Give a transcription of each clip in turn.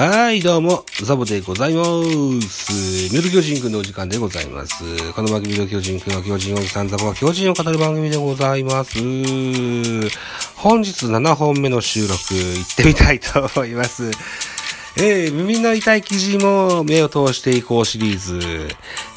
はい、どうも、ザボでございます。ミル巨人くんのお時間でございます。この番組の巨人くんは巨人おじさんザボは巨人を語る番組でございます。本日7本目の収録、行ってみたいと思います。えー、耳の痛い記事も目を通していこうシリーズ、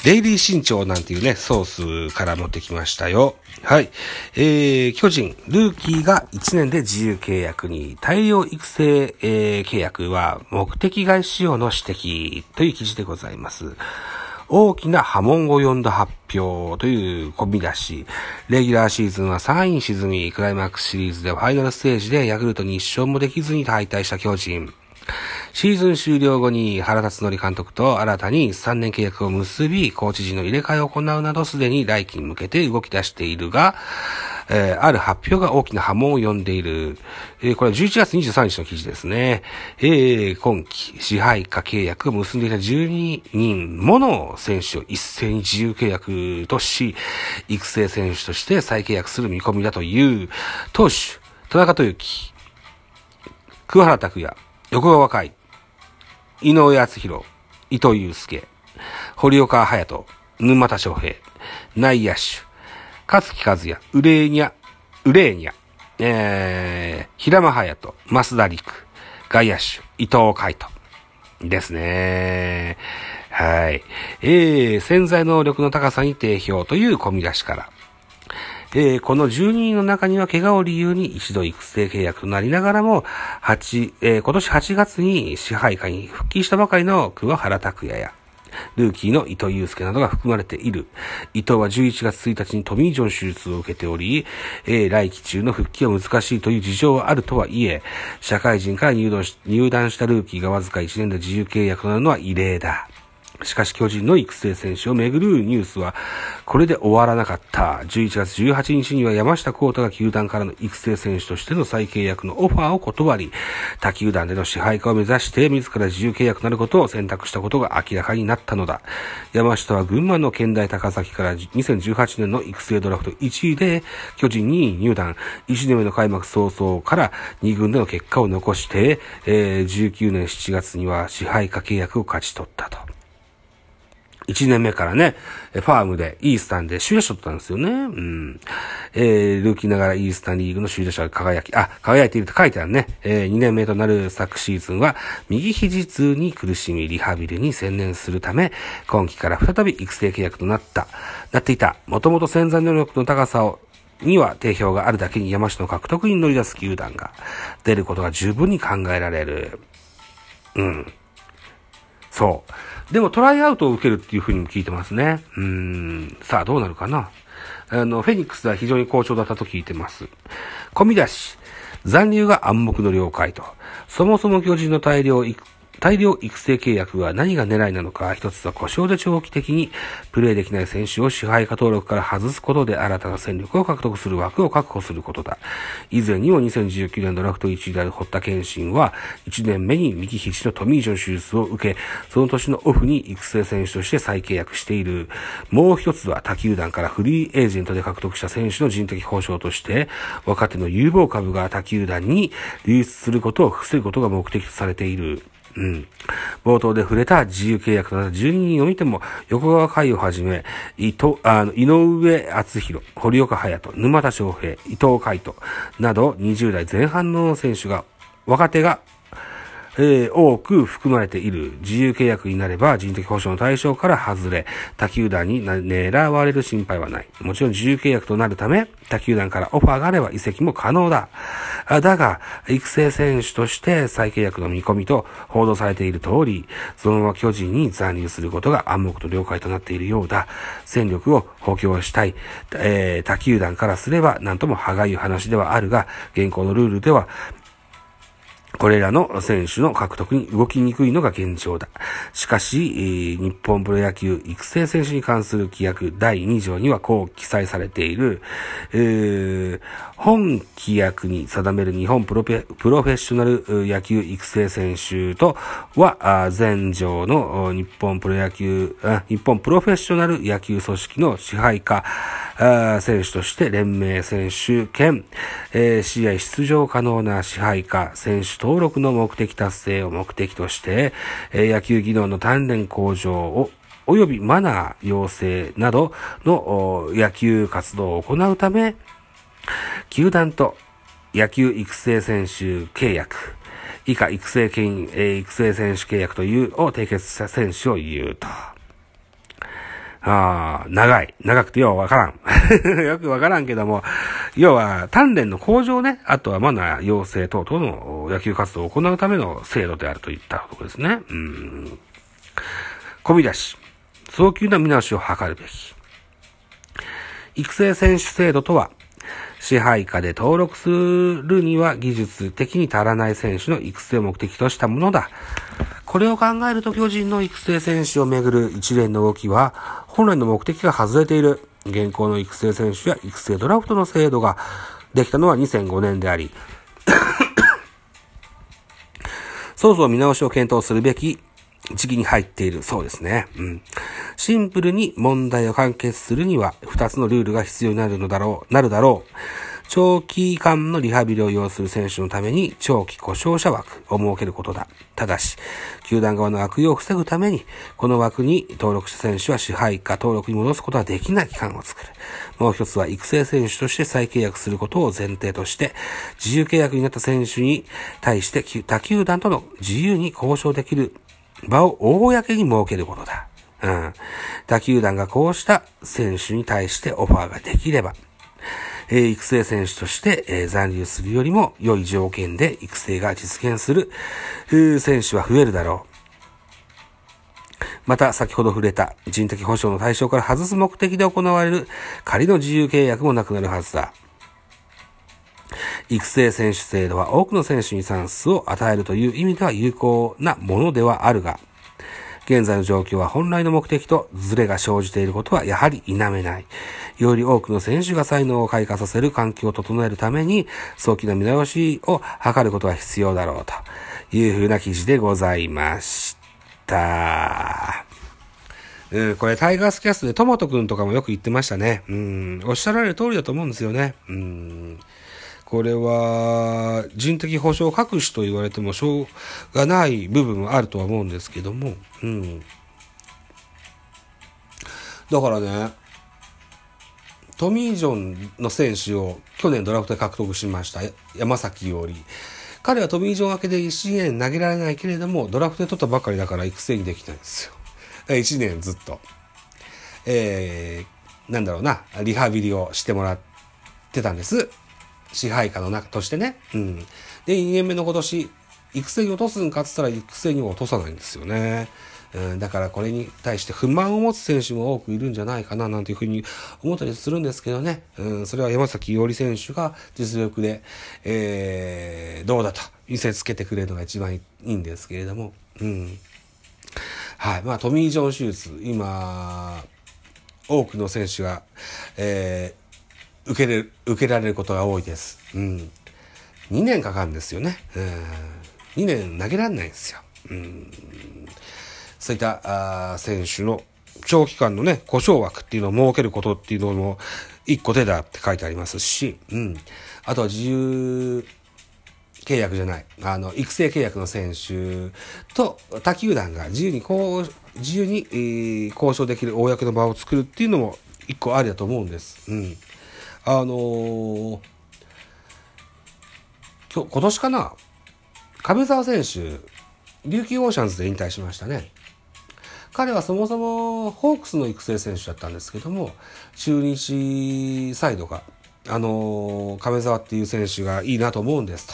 デイリー新潮なんていうね、ソースから持ってきましたよ。はい。えー、巨人、ルーキーが1年で自由契約に、大量育成、えー、契約は目的外使用の指摘という記事でございます。大きな波紋を呼んだ発表という込み出し、レギュラーシーズンは3位に沈み、クライマックスシリーズでファイナルステージでヤクルトに一勝もできずに敗退した巨人。シーズン終了後に原辰徳監督と新たに3年契約を結び、コーチ陣の入れ替えを行うなどすでに来季に向けて動き出しているが、えーある発表が大きな波紋を呼んでいる。えーこれは11月23日の記事ですね。えー今季支配下契約を結んでいた12人もの選手を一斉に自由契約とし、育成選手として再契約する見込みだという、投手、田中豊樹、桑原拓也、横川海、井上敦弘、伊藤祐介、堀岡隼人、沼田翔平、内野手、勝木和也、ウレーニャ、ウレーニャ、えー、平間隼人、増田陸、外野手、伊藤海斗。ですね。はい。えー、潜在能力の高さに定評という込み出しから。えーこの12人の中には怪我を理由に一度育成契約となりながらも、8、えー今年8月に支配下に復帰したばかりの桑原拓也や、ルーキーの伊藤祐介などが含まれている。伊藤は11月1日にトミー・ジョン手術を受けており、えー来季中の復帰は難しいという事情はあるとはいえ、社会人から入団し入団したルーキーがわずか1年で自由契約となるのは異例だ。しかし巨人の育成選手をめぐるニュースは、これで終わらなかった。11月18日には山下幸太が球団からの育成選手としての再契約のオファーを断り、他球団での支配下を目指して自ら自由契約となることを選択したことが明らかになったのだ。山下は群馬の県大高崎から2018年の育成ドラフト1位で巨人に入団。1年目の開幕早々から2軍での結果を残して、えー19年7月には支配下契約を勝ち取ったと。1年目からね、ファームでイースタンで首位打者取ったんですよね。うん。えー、ルーキーながらイースタンリーグの首位打者が輝き、あ、輝いていると書いてあるね。えー、2年目となる昨シーズンは、右肘痛に苦しみ、リハビリに専念するため、今季から再び育成契約となった、なっていた。もともと潜在能力の高さを、には定評があるだけに山下の獲得に乗り出す球団が出ることが十分に考えられる。うん。そう。でもトライアウトを受けるっていう風にも聞いてますね。うん。さあ、どうなるかな。あの、フェニックスは非常に好調だったと聞いてます。込み出し。残留が暗黙の了解と。そもそも巨人の大量大量育成契約は何が狙いなのか、一つは故障で長期的にプレーできない選手を支配下登録から外すことで新たな戦力を獲得する枠を確保することだ。以前にも2019年ドラフト1位である堀田健信は、1年目に右肘のトミー・ジョン手術を受け、その年のオフに育成選手として再契約している。もう一つは他球団からフリーエージェントで獲得した選手の人的保障として、若手の有望株が他球団に流出することを防ぐことが目的とされている。うん。冒頭で触れた自由契約となった12人を見ても、横川海をはじめ、伊藤、あの、井上厚弘、堀岡隼人、沼田翔平、伊藤海斗など20代前半の選手が、若手が、えー多く含まれている自由契約になれば人的保障の対象から外れ、他球団に狙われる心配はない。もちろん自由契約となるため、他球団からオファーがあれば移籍も可能だ。だが、育成選手として再契約の見込みと報道されている通り、そのまま巨人に残留することが暗黙と了解となっているようだ。戦力を補強したい、えー他球団からすれば何とも歯がゆい話ではあるが、現行のルールでは、これらの選手の獲得に動きにくいのが現状だ。しかし、日本プロ野球育成選手に関する規約第2条にはこう記載されている、えー本規約に定める日本プロペプロフェッショナル野球育成選手とは、あ前条の日本プロ野球、日本プロフェッショナル野球組織の支配下、選手として連盟選手兼、試合出場可能な支配下選手登録の目的達成を目的として、野球技能の鍛錬向上を及びマナー養成などの野球活動を行うため、球団と野球育成選手契約、以下育成権、え育成選手契約というを締結した選手を言うと。ああ、長い。長くてようわからん。よくわからんけども、要は、鍛錬の向上ね、あとはマナー養成等々の野球活動を行うための制度であるといったところですね。うん。込み出し。早急な見直しを図るべき。育成選手制度とは、支配下で登録するには技術的に足らない選手の育成を目的としたものだ。これを考えると巨人の育成選手をめぐる一連の動きは、本来の目的が外れている。現行の育成選手や育成ドラフトの制度ができたのは2005年であり、そろそろ見直しを検討するべき時期に入っている。そうですね。うん。シンプルに問題を解決するには、二つのルールが必要になるのだろう、なるだろう。長期間のリハビリを要する選手のために長期故障者枠を設けることだ。ただし、球団側の悪用を防ぐために、この枠に登録した選手は支配下登録に戻すことはできない期間を作る。もう一つは育成選手として再契約することを前提として、自由契約になった選手に対して他球団との自由に交渉できる場を公に設けることだ。うん。他球団がこうした選手に対してオファーができれば、えー、育成選手として、えー、残留するよりも良い条件で育成が実現する、選手は増えるだろう。また、先ほど触れた人的保障の対象から外す目的で行われる仮の自由契約もなくなるはずだ。育成選手制度は多くの選手にチャンスを与えるという意味では有効なものではあるが、現在の状況は本来の目的とズレが生じていることはやはり否めない。より多くの選手が才能を開花させる環境を整えるために、早期の見直しを図ることが必要だろうというふうな記事でございました。うん、これタイガースキャストでトマトくんとかもよく言ってましたね。うん、おっしゃられる通りだと思うんですよね。うん。これは人的保障隠しと言われてもしょうがない部分もあるとは思うんですけども、うん。だからね、トミー・ジョンの選手を去年ドラフトで獲得しました。山崎より。彼はトミー・ジョン明けで1年投げられないけれども、ドラフトで取ったばかりだから育成にできないんですよ。1年ずっと。えー、なんだろうな、リハビリをしてもらってたんです。支配下の中としてね。うん。で、2年目の今年、育成に落とすんかって言ったら育成にも落とさないんですよね。うん、だからこれに対して不満を持つ選手も多くいるんじゃないかななんていうふうに思ったりするんですけどね。うん、それは山崎伊織選手が実力で、えー、どうだと見せつけてくれるのが一番いいんですけれども。うん。はい。まあ、トミー・ジョン手術、今、多くの選手が、え受けれ受けられることが多いです。うん。2年かかるんですよね。うん。2年投げられないんですよ。うん。そういったあ選手の長期間のね、故障枠っていうのを設けることっていうのも一個手だって書いてありますし、うん。あとは自由契約じゃない、あの、育成契約の選手と他球団が自由にこう、自由に、えー、交渉できる公の場を作るっていうのも一個ありだと思うんです。うん。あのー、今日、今年かな？亀沢選手、琉球オーシャンズで引退しましたね。彼はそもそもホークスの育成選手だったんですけども、中日サイドが、あのー、亀沢っていう選手がいいなと思うんですと。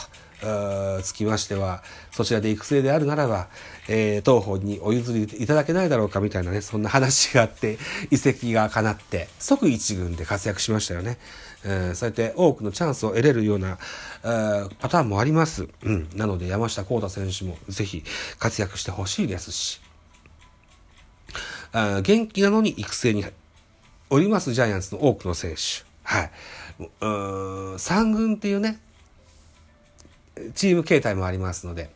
つきましては、そちらで育成であるならば、えー、東方にお譲りいただけないだろうかみたいなね、そんな話があって、移籍が叶って、即一軍で活躍しましたよね。えー、そうやって多くのチャンスを得れるような、えー、パターンもあります。うん。なので山下幸太選手もぜひ活躍してほしいですし、あ元気なのに育成におりますジャイアンツの多くの選手。はい。う3軍っていうね、チーム形態もありますので、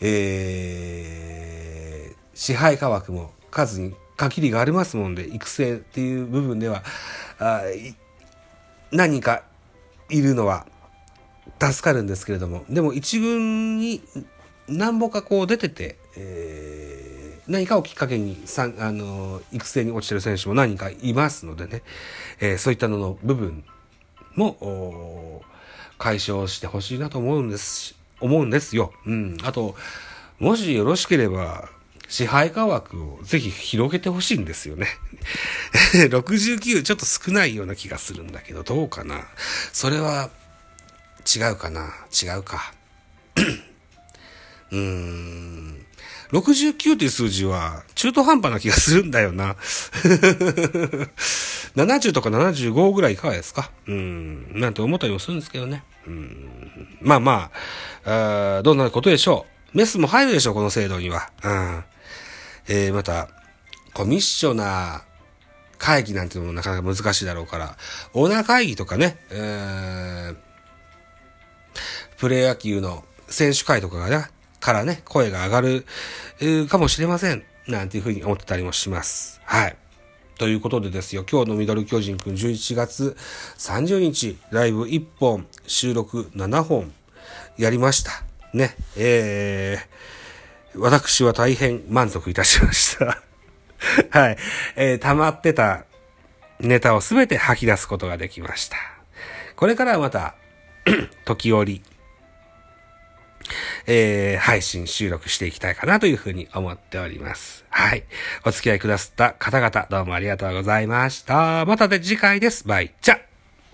えー、支配価枠も数に限りがありますもんで、育成っていう部分では、あ何かいるのは助かるんですけれども、でも一軍に何ぼかこう出てて、えー、何かをきっかけにさあの育成に落ちてる選手も何かいますのでね、えー、そういったのの部分も解消してほしいなと思うんです、思うんですよ。うん。あと、もしよろしければ、支配下枠をぜひ広げてほしいんですよね。69ちょっと少ないような気がするんだけど、どうかな。それは違うかな違うか。うーん。69という数字は中途半端な気がするんだよな。70とか75ぐらいいかがですか？うん。なんて思ったりもするんですけどね。うん。まあまあ、あどんなることでしょう。メスも入るでしょう、この制度には。うん。えー、また、コミッショナー会議なんていうのもなかなか難しいだろうから、オーナー会議とかね、えー、プレー野球の選手会とかがね、からね、声が上がる、えー、かもしれません。なんていうふうに思ってたりもします。はい。ということでですよ、今日のミドル巨人くん11月30日、ライブ1本、収録7本、やりました。ね、えー、私は大変満足いたしました。はい。えー、溜まってたネタをすべて吐き出すことができました。これからはまた、時折、えー、配信収録していきたいかなというふうに思っております。はい。お付き合いくださった方々、どうもありがとうございました。またで次回です。バイチャ